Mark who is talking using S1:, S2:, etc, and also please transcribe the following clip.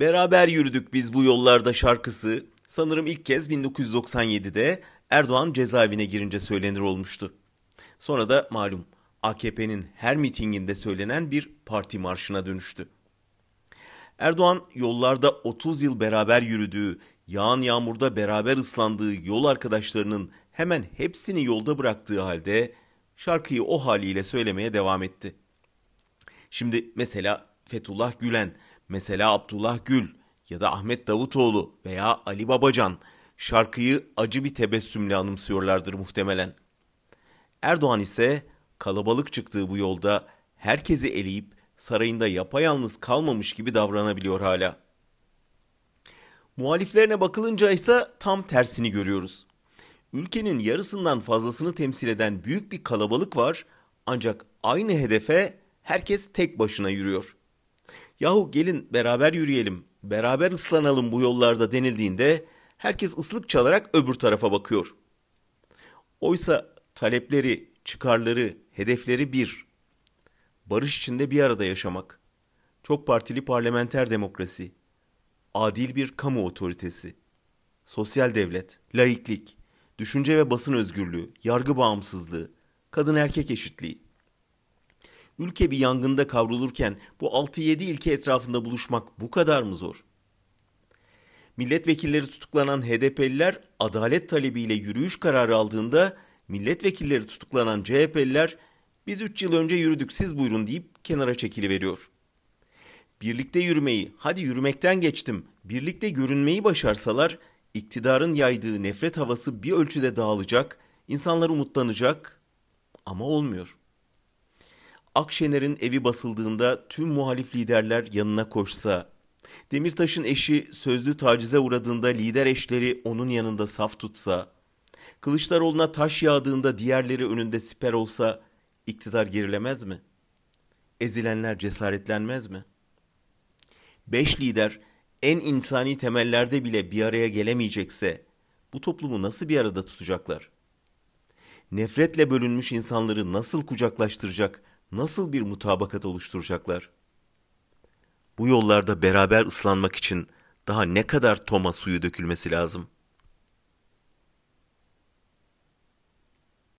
S1: Beraber yürüdük biz bu yollarda şarkısı sanırım ilk kez 1997'de Erdoğan cezaevine girince söylenir olmuştu. Sonra da malum AKP'nin her mitinginde söylenen bir parti marşına dönüştü. Erdoğan yollarda 30 yıl beraber yürüdüğü, yağan yağmurda beraber ıslandığı yol arkadaşlarının hemen hepsini yolda bıraktığı halde şarkıyı o haliyle söylemeye devam etti. Şimdi mesela Fethullah Gülen, mesela Abdullah Gül ya da Ahmet Davutoğlu veya Ali Babacan şarkıyı acı bir tebessümle anımsıyorlardır muhtemelen. Erdoğan ise kalabalık çıktığı bu yolda herkesi eleyip sarayında yapayalnız kalmamış gibi davranabiliyor hala. Muhaliflerine bakılınca ise tam tersini görüyoruz. Ülkenin yarısından fazlasını temsil eden büyük bir kalabalık var ancak aynı hedefe herkes tek başına yürüyor. Yahu gelin beraber yürüyelim, beraber ıslanalım bu yollarda denildiğinde herkes ıslık çalarak öbür tarafa bakıyor. Oysa talepleri, çıkarları, hedefleri bir. Barış içinde bir arada yaşamak. Çok partili parlamenter demokrasi. Adil bir kamu otoritesi. Sosyal devlet, laiklik, düşünce ve basın özgürlüğü, yargı bağımsızlığı, kadın erkek eşitliği. Ülke bir yangında kavrulurken bu 6-7 ilke etrafında buluşmak bu kadar mı zor? Milletvekilleri tutuklanan HDP'liler adalet talebiyle yürüyüş kararı aldığında milletvekilleri tutuklanan CHP'liler biz 3 yıl önce yürüdük siz buyurun deyip kenara çekiliveriyor. Birlikte yürümeyi, hadi yürümekten geçtim, birlikte görünmeyi başarsalar iktidarın yaydığı nefret havası bir ölçüde dağılacak, insanlar umutlanacak ama olmuyor. Akşener'in evi basıldığında tüm muhalif liderler yanına koşsa, Demirtaş'ın eşi sözlü tacize uğradığında lider eşleri onun yanında saf tutsa, Kılıçdaroğlu'na taş yağdığında diğerleri önünde siper olsa iktidar gerilemez mi? Ezilenler cesaretlenmez mi? Beş lider en insani temellerde bile bir araya gelemeyecekse bu toplumu nasıl bir arada tutacaklar? Nefretle bölünmüş insanları nasıl kucaklaştıracak, nasıl bir mutabakat oluşturacaklar? Bu yollarda beraber ıslanmak için daha ne kadar toma suyu dökülmesi lazım?''